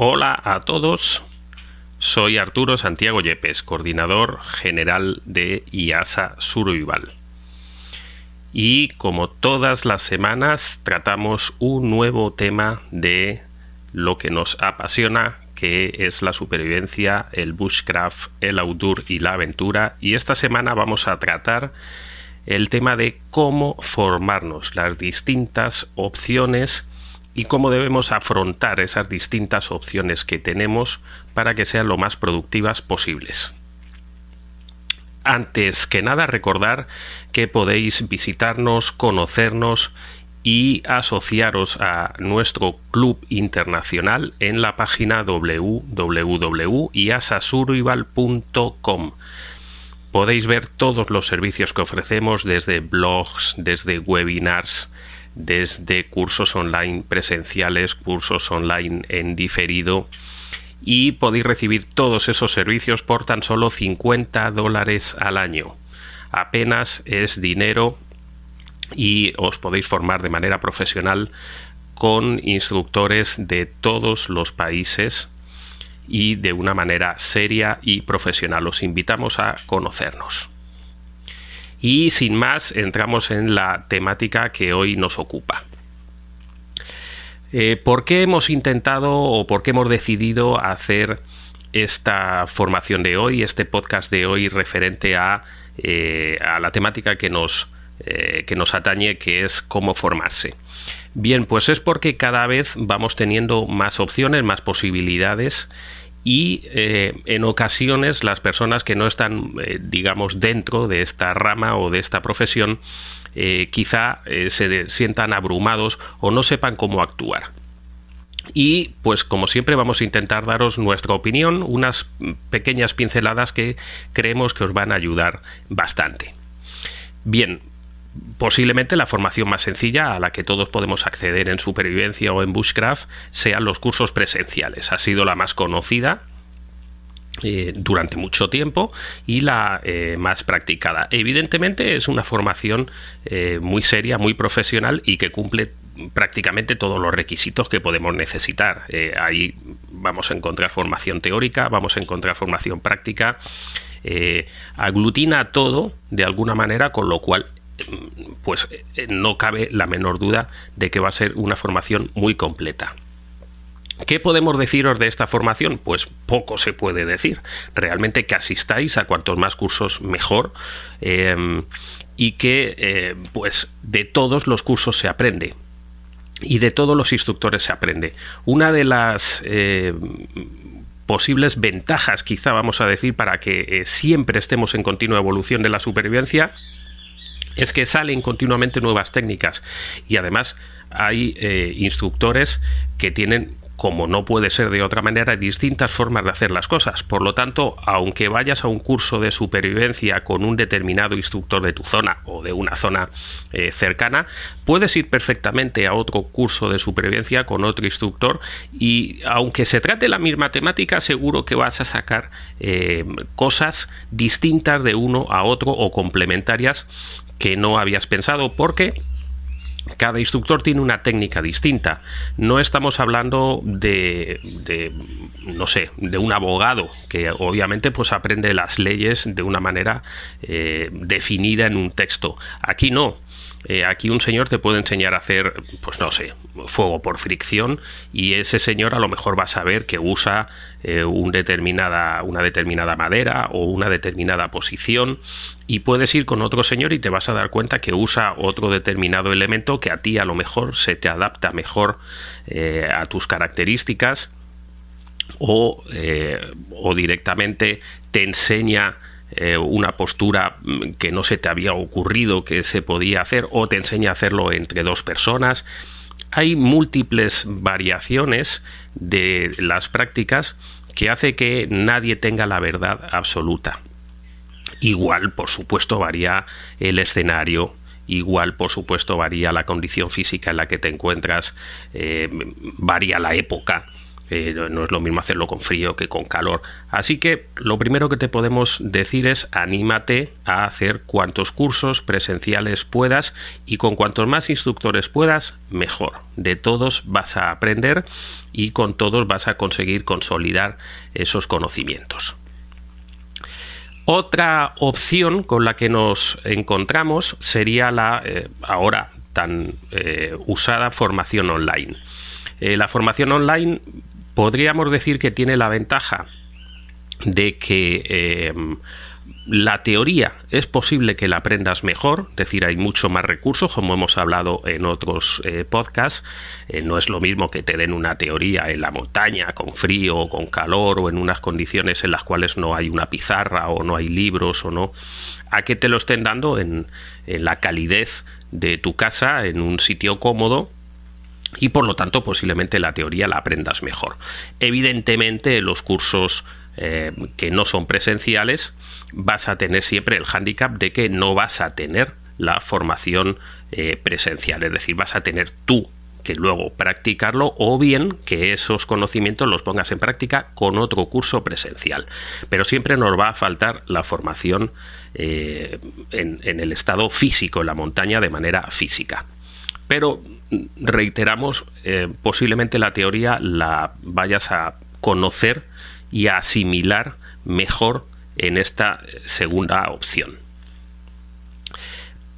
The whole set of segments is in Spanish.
Hola a todos, soy Arturo Santiago Yepes, coordinador general de IASA Survival. Y como todas las semanas tratamos un nuevo tema de lo que nos apasiona, que es la supervivencia, el bushcraft, el outdoor y la aventura. Y esta semana vamos a tratar el tema de cómo formarnos, las distintas opciones y cómo debemos afrontar esas distintas opciones que tenemos para que sean lo más productivas posibles. Antes que nada recordar que podéis visitarnos, conocernos y asociaros a nuestro club internacional en la página www.iasasurvival.com. Podéis ver todos los servicios que ofrecemos desde blogs, desde webinars, desde cursos online presenciales, cursos online en diferido y podéis recibir todos esos servicios por tan solo 50 dólares al año. Apenas es dinero y os podéis formar de manera profesional con instructores de todos los países y de una manera seria y profesional. Os invitamos a conocernos. Y sin más, entramos en la temática que hoy nos ocupa. Eh, ¿Por qué hemos intentado o por qué hemos decidido hacer esta formación de hoy, este podcast de hoy referente a, eh, la temática que nos, eh, que nos atañe, que es cómo formarse? Bien, pues es porque cada vez vamos teniendo más opciones, más posibilidades y eh, en ocasiones las personas que no están, eh, digamos, dentro de esta rama o de esta profesión, eh, quizá se sientan abrumados o no sepan cómo actuar. Y pues como siempre vamos a intentar daros nuestra opinión, unas pequeñas pinceladas que creemos que os van a ayudar bastante. Bien, posiblemente la formación más sencilla a la que todos podemos acceder en supervivencia o en bushcraft sean los cursos presenciales. Ha sido la más conocida eh, durante mucho tiempo y la eh, más practicada. Evidentemente es una formación eh, muy seria, muy profesional y que cumple prácticamente todos los requisitos que podemos necesitar. ahí vamos a encontrar formación teórica, vamos a encontrar formación práctica, aglutina todo de alguna manera, con lo cual pues eh, no cabe la menor duda de que va a ser una formación muy completa. ¿Qué podemos deciros de esta formación? Pues poco se puede decir. Realmente que asistáis a cuantos más cursos mejor em, y que eh, pues de todos los cursos se aprende y de todos los instructores se aprende. Una de las eh, posibles ventajas, quizá vamos a decir, para que siempre estemos en continua evolución de la supervivencia es que salen continuamente nuevas técnicas y además hay eh, instructores que tienen como no puede ser de otra manera, distintas formas de hacer las cosas. Por lo tanto, aunque vayas a un curso de supervivencia con un determinado instructor de tu zona o de una zona eh, cercana, puedes ir perfectamente a otro curso de supervivencia con otro instructor y aunque se trate la misma temática, seguro que vas a sacar eh, cosas distintas de uno a otro o complementarias que no habías pensado porque cada instructor tiene una técnica distinta. No estamos hablando de, de, no sé, de un abogado que obviamente pues aprende las leyes de una manera eh, definida en un texto. Aquí no. Eh, aquí un señor te puede enseñar a hacer, pues no sé, fuego por fricción y ese señor a lo mejor va a saber que usa eh, un determinada, una determinada madera o una determinada posición y puedes ir con otro señor y te vas a dar cuenta que usa otro determinado elemento que a ti a lo mejor se te adapta mejor eh, a tus características o, o directamente te enseña eh, una postura mm, que no se te había ocurrido que se podía hacer o te enseña a hacerlo entre dos personas. Hay múltiples variaciones de las prácticas que hace que nadie tenga la verdad absoluta. Igual, por supuesto, varía el escenario, igual por supuesto varía la condición física en la que te encuentras, eh, varía la época Eh, no es lo mismo hacerlo con frío que con calor. Así que lo primero que te podemos decir es anímate a hacer cuantos cursos presenciales puedas y con cuantos más instructores puedas, mejor. De todos vas a aprender y con todos vas a conseguir consolidar esos conocimientos. Otra opción con la que nos encontramos sería la eh, ahora tan eh, usada formación online. la formación online podríamos decir que tiene la ventaja de que eh, la teoría es posible que la aprendas mejor, es decir, hay mucho más recursos, como hemos hablado en otros eh, podcasts. Eh, no es lo mismo que te den una teoría en la montaña, con frío con calor, o en unas condiciones en las cuales no hay una pizarra o no hay libros o no, a que te lo estén dando en la calidez de tu casa, en un sitio cómodo, y por lo tanto posiblemente la teoría la aprendas mejor. Evidentemente los cursos eh, que no son presenciales vas a tener siempre el hándicap de que no vas a tener la formación eh, presencial, es decir, vas a tener tú que luego practicarlo o bien que esos conocimientos los pongas en práctica con otro curso presencial. Pero siempre nos va a faltar la formación eh, en, en el estado físico, en la montaña, de manera física. Pero reiteramos, eh, posiblemente la teoría la vayas a conocer y a asimilar mejor en esta segunda opción.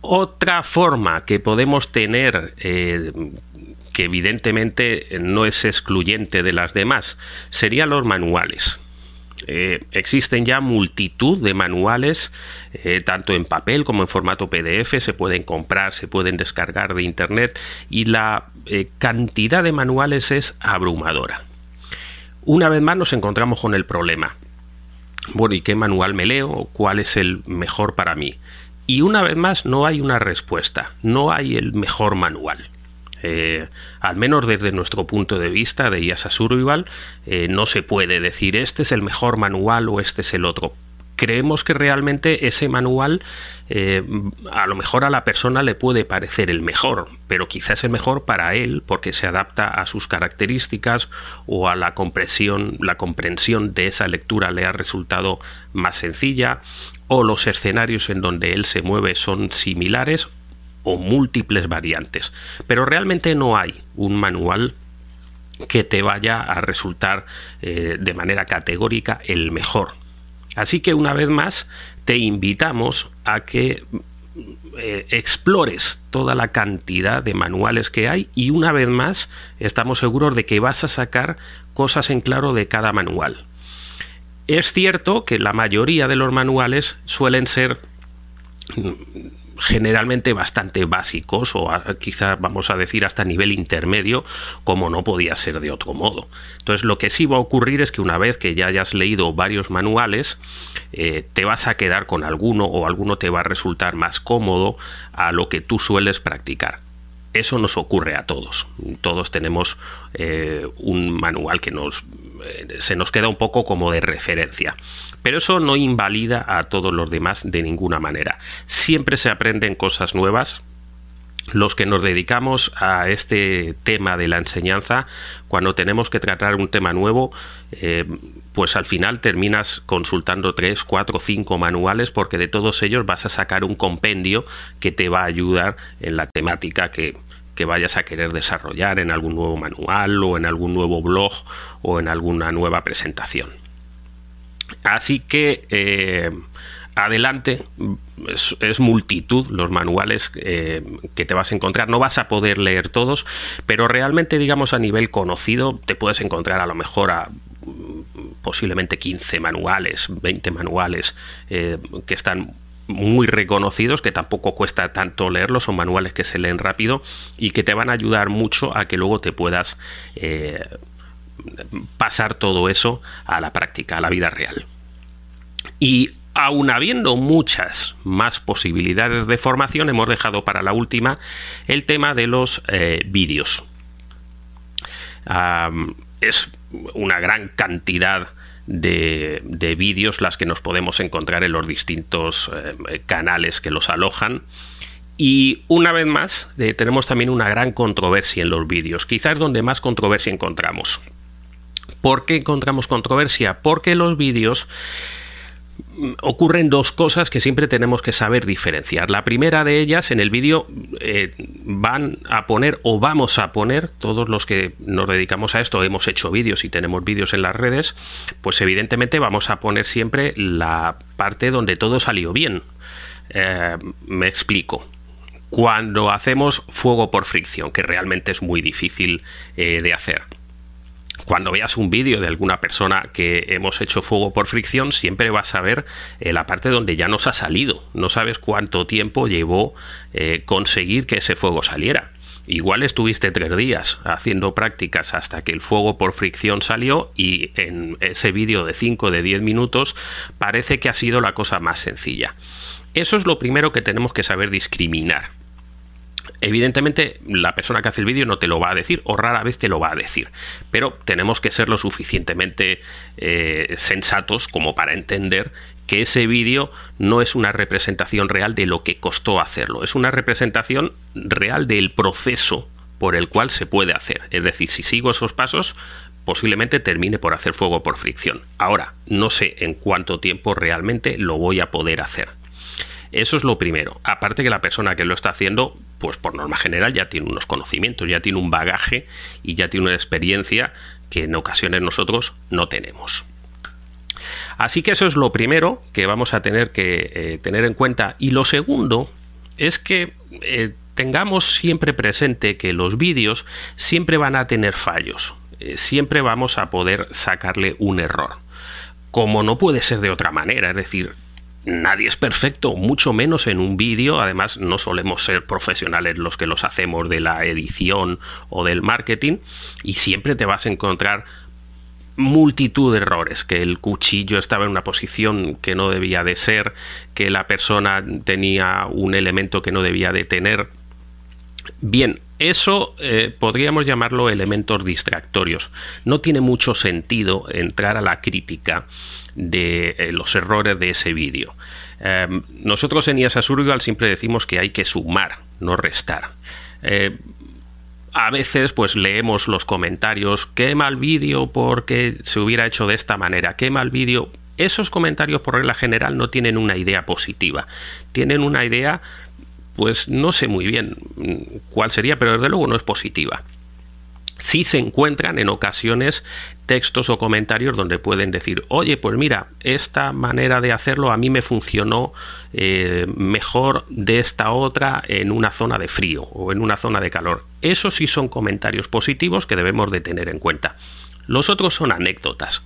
Otra forma que podemos tener, eh, que evidentemente no es excluyente de las demás, serían los manuales. Eh, existen ya multitud de manuales, eh, tanto en papel como en formato PDF, se pueden comprar, se pueden descargar de Internet y la eh, cantidad de manuales es abrumadora. Una vez más nos encontramos con el problema. Bueno, ¿y qué manual me leo? ¿Cuál es el mejor para mí? Y una vez más no hay una respuesta, no hay el mejor manual. Eh, al menos desde nuestro punto de vista de IASA Survival, eh, no se puede decir este es el mejor manual o este es el otro. Creemos que realmente ese manual eh, a lo mejor a la persona le puede parecer el mejor, pero quizás el mejor para él porque se adapta a sus características o a la comprensión, la comprensión de esa lectura le ha resultado más sencilla o los escenarios en donde él se mueve son similares o múltiples variantes. Pero realmente no hay un manual que te vaya a resultar eh, de manera categórica el mejor. Así que una vez más te invitamos a que eh, explores toda la cantidad de manuales que hay y una vez más estamos seguros de que vas a sacar cosas en claro de cada manual. Es cierto que la mayoría de los manuales suelen ser generalmente bastante básicos o quizás vamos a decir hasta nivel intermedio como no podía ser de otro modo. Entonces lo que sí va a ocurrir es que una vez que ya hayas leído varios manuales eh, te vas a quedar con alguno o alguno te va a resultar más cómodo a lo que tú sueles practicar. Eso nos ocurre a todos. Todos tenemos eh, un manual que nos eh, se nos queda un poco como de referencia. Pero eso no invalida a todos los demás de ninguna manera. Siempre se aprenden cosas nuevas, los que nos dedicamos a este tema de la enseñanza, cuando tenemos que tratar un tema nuevo, eh, pues al final terminas consultando tres, cuatro, cinco manuales porque de todos ellos vas a sacar un compendio que te va a ayudar en la temática que, que vayas a querer desarrollar en algún nuevo manual o en algún nuevo blog o en alguna nueva presentación. Así que eh, adelante, es, multitud los manuales eh, que te vas a encontrar. No vas a poder leer todos, pero realmente, digamos, a nivel conocido, te puedes encontrar a lo mejor a posiblemente 15 manuales, 20 manuales eh, que están muy reconocidos que tampoco cuesta tanto leerlos, son manuales que se leen rápido y que te van a ayudar mucho a que luego te puedas pasar todo eso a la práctica, a la vida real. Y aun habiendo muchas más posibilidades de formación, hemos dejado para la última el tema de los eh, vídeos. es una gran cantidad de, vídeos las que nos podemos encontrar en los distintos eh, canales que los alojan. Y una vez más, eh, tenemos también una gran controversia en los vídeos, quizás donde más controversia encontramos ¿Por qué encontramos controversia? Porque los vídeos ocurren dos cosas que siempre tenemos que saber diferenciar. La primera de ellas, en el vídeo eh, van a poner o vamos a poner, todos los que nos dedicamos a esto, hemos hecho vídeos y tenemos vídeos en las redes, pues evidentemente vamos a poner siempre la parte donde todo salió bien. Eh, me explico. Cuando hacemos fuego por fricción, que realmente es muy difícil eh, de hacer cuando veas un vídeo de alguna persona que hemos hecho fuego por fricción, siempre vas a ver eh, la parte donde ya nos ha salido. No sabes cuánto tiempo llevó eh, conseguir que ese fuego saliera. Igual estuviste tres días haciendo prácticas hasta que el fuego por fricción salió y en ese vídeo de 5 de 10 minutos parece que ha sido la cosa más sencilla. Eso es lo primero que tenemos que saber discriminar. Evidentemente, la persona que hace el vídeo no te lo va a decir o rara vez te lo va a decir, pero tenemos que ser lo suficientemente eh, sensatos como para entender que ese vídeo no es una representación real de lo que costó hacerlo, es una representación real del proceso por el cual se puede hacer. Es decir, si sigo esos pasos, posiblemente termine por hacer fuego por fricción. Ahora, no sé en cuánto tiempo realmente lo voy a poder hacer. Eso es lo primero. Aparte que la persona que lo está haciendo, pues por norma general ya tiene unos conocimientos, ya tiene un bagaje y ya tiene una experiencia que en ocasiones nosotros no tenemos. Así que eso es lo primero que vamos a tener que eh, tener en cuenta. Y lo segundo es que eh, tengamos siempre presente que los vídeos siempre van a tener fallos. Eh, siempre vamos a poder sacarle un error. Como no puede ser de otra manera, es decir, nadie es perfecto, mucho menos en un vídeo. Además, no solemos ser profesionales los que los hacemos de la edición o del marketing y siempre te vas a encontrar multitud de errores, que el cuchillo estaba en una posición que no debía de ser, que la persona tenía un elemento que no debía de tener. Bien, eso eh, podríamos llamarlo elementos distractorios. No tiene mucho sentido entrar a la crítica de eh, los errores de ese vídeo. Em, nosotros en IASA Survival siempre decimos que hay que sumar, no restar. Eh, a veces pues leemos los comentarios, qué mal vídeo porque se hubiera hecho de esta manera, qué mal vídeo. Esos comentarios por regla general no tienen una idea positiva, tienen una idea pues no sé muy bien cuál sería, pero desde luego no es positiva sí se encuentran en ocasiones textos o comentarios donde pueden decir, oye, pues mira, esta manera de hacerlo a mí me funcionó eh, mejor de esta otra en una zona de frío o en una zona de calor. Esos sí son comentarios positivos que debemos de tener en cuenta. Los otros son anécdotas.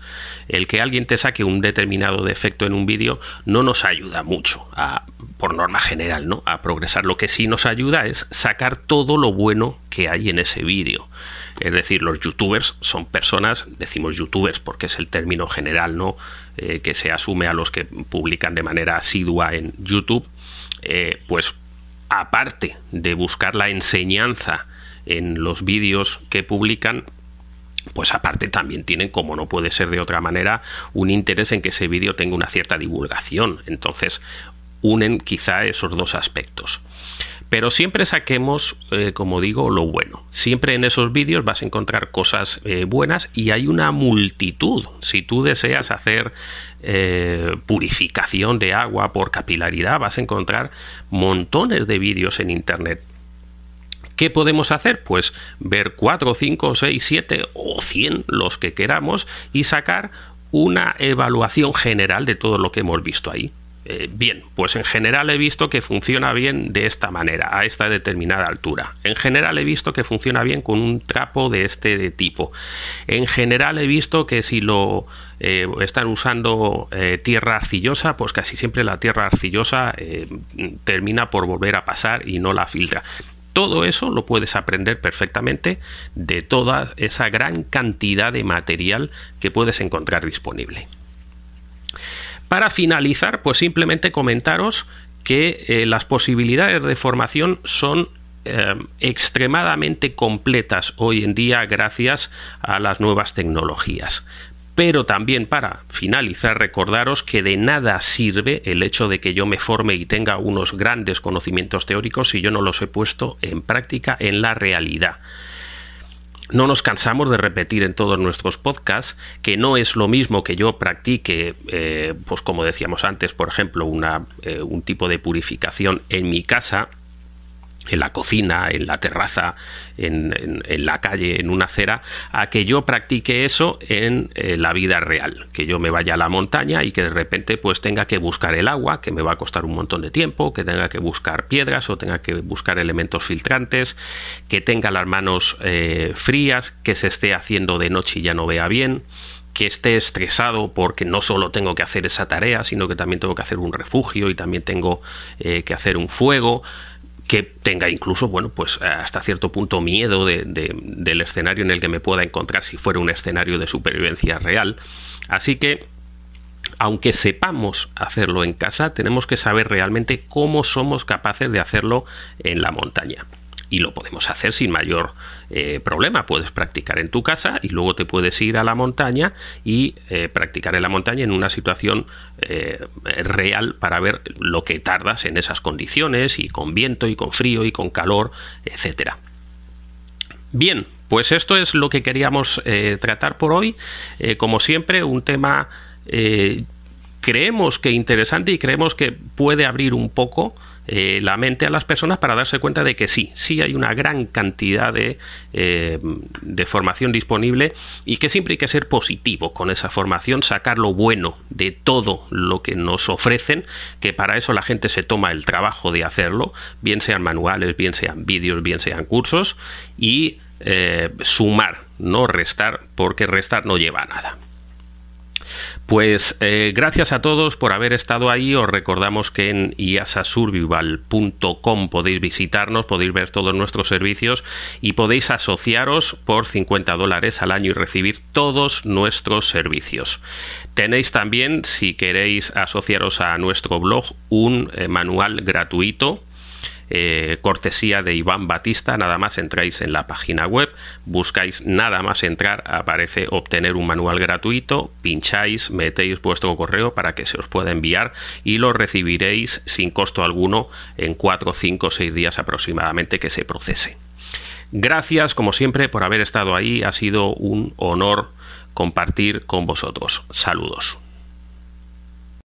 El que alguien te saque un determinado defecto en un vídeo no nos ayuda mucho, a, por norma general, ¿no? a progresar. Lo que sí nos ayuda es sacar todo lo bueno que hay en ese vídeo. Es decir, los youtubers son personas, decimos youtubers porque es el término general, ¿no? Eh, que se asume a los que publican de manera asidua en YouTube, eh, pues aparte de buscar la enseñanza en los vídeos que publican, pues aparte también tienen, como no puede ser de otra manera, un interés en que ese vídeo tenga una cierta divulgación. Entonces, unen quizá esos dos aspectos. Pero siempre saquemos, eh, como digo, lo bueno. Siempre en esos vídeos vas a encontrar cosas eh, buenas y hay una multitud. Si tú deseas hacer eh, purificación de agua por capilaridad, vas a encontrar montones de vídeos en Internet. ¿Qué podemos hacer? Pues ver 4, 5, 6, 7 o 100 los que queramos y sacar una evaluación general de todo lo que hemos visto ahí. Eh, bien, pues en general he visto que funciona bien de esta manera, a esta determinada altura. En general he visto que funciona bien con un trapo de este tipo. En general he visto que si lo eh, están usando eh, tierra arcillosa, pues casi siempre la tierra arcillosa termina por volver a pasar y no la filtra. Todo eso lo puedes aprender perfectamente de toda esa gran cantidad de material que puedes encontrar disponible. Para finalizar, pues simplemente comentaros que eh, las posibilidades de formación son eh, extremadamente completas hoy en día gracias a las nuevas tecnologías. Pero también para finalizar, recordaros que de nada sirve el hecho de que yo me forme y tenga unos grandes conocimientos teóricos si yo no los he puesto en práctica en la realidad. no nos cansamos de repetir en todos nuestros podcasts que no es lo mismo que yo practique, eh, pues como decíamos antes, por ejemplo, una, eh, un tipo de purificación en mi casa en la cocina, en la terraza, en, la calle, en una acera, a que yo practique eso en eh, la vida real, que yo me vaya a la montaña y que de repente pues tenga que buscar el agua, que me va a costar un montón de tiempo, que tenga que buscar piedras o tenga que buscar elementos filtrantes, que tenga las manos eh, frías, que se esté haciendo de noche y ya no vea bien, que esté estresado porque no solo tengo que hacer esa tarea, sino que también tengo que hacer un refugio y también tengo eh, que hacer un fuego que tenga incluso, bueno, pues hasta cierto punto miedo de, del escenario en el que me pueda encontrar si fuera un escenario de supervivencia real. Así que, aunque sepamos hacerlo en casa, tenemos que saber realmente cómo somos capaces de hacerlo en la montaña y lo podemos hacer sin mayor eh, problema. Puedes practicar en tu casa y luego te puedes ir a la montaña y eh, practicar en la montaña en una situación eh, real para ver lo que tardas en esas condiciones y con viento y con frío y con calor, etcétera. Bien, pues esto es lo que queríamos tratar por hoy. como siempre, un tema creemos que interesante y creemos que puede abrir un poco eh, la mente a las personas para darse cuenta de que sí, sí hay una gran cantidad de, eh, de formación disponible y que siempre hay que ser positivo con esa formación, sacar lo bueno de todo lo que nos ofrecen, que para eso la gente se toma el trabajo de hacerlo, bien sean manuales, bien sean vídeos, bien sean cursos, y eh, sumar, no restar, porque restar no lleva a nada. Pues eh, gracias a todos por haber estado ahí. Os recordamos que en iasasurvival.com podéis visitarnos, podéis ver todos nuestros servicios y podéis asociaros por 50 dólares al año y recibir todos nuestros servicios. Tenéis también, si queréis asociaros a nuestro blog, un eh, manual gratuito eh, cortesía de Iván Batista, nada más entráis en la página web, buscáis nada más entrar, aparece obtener un manual gratuito, pincháis, metéis vuestro correo para que se os pueda enviar y lo recibiréis sin costo alguno en 4, 5, 6 días aproximadamente que se procese. Gracias, como siempre, por haber estado ahí. Ha sido un honor compartir con vosotros. Saludos.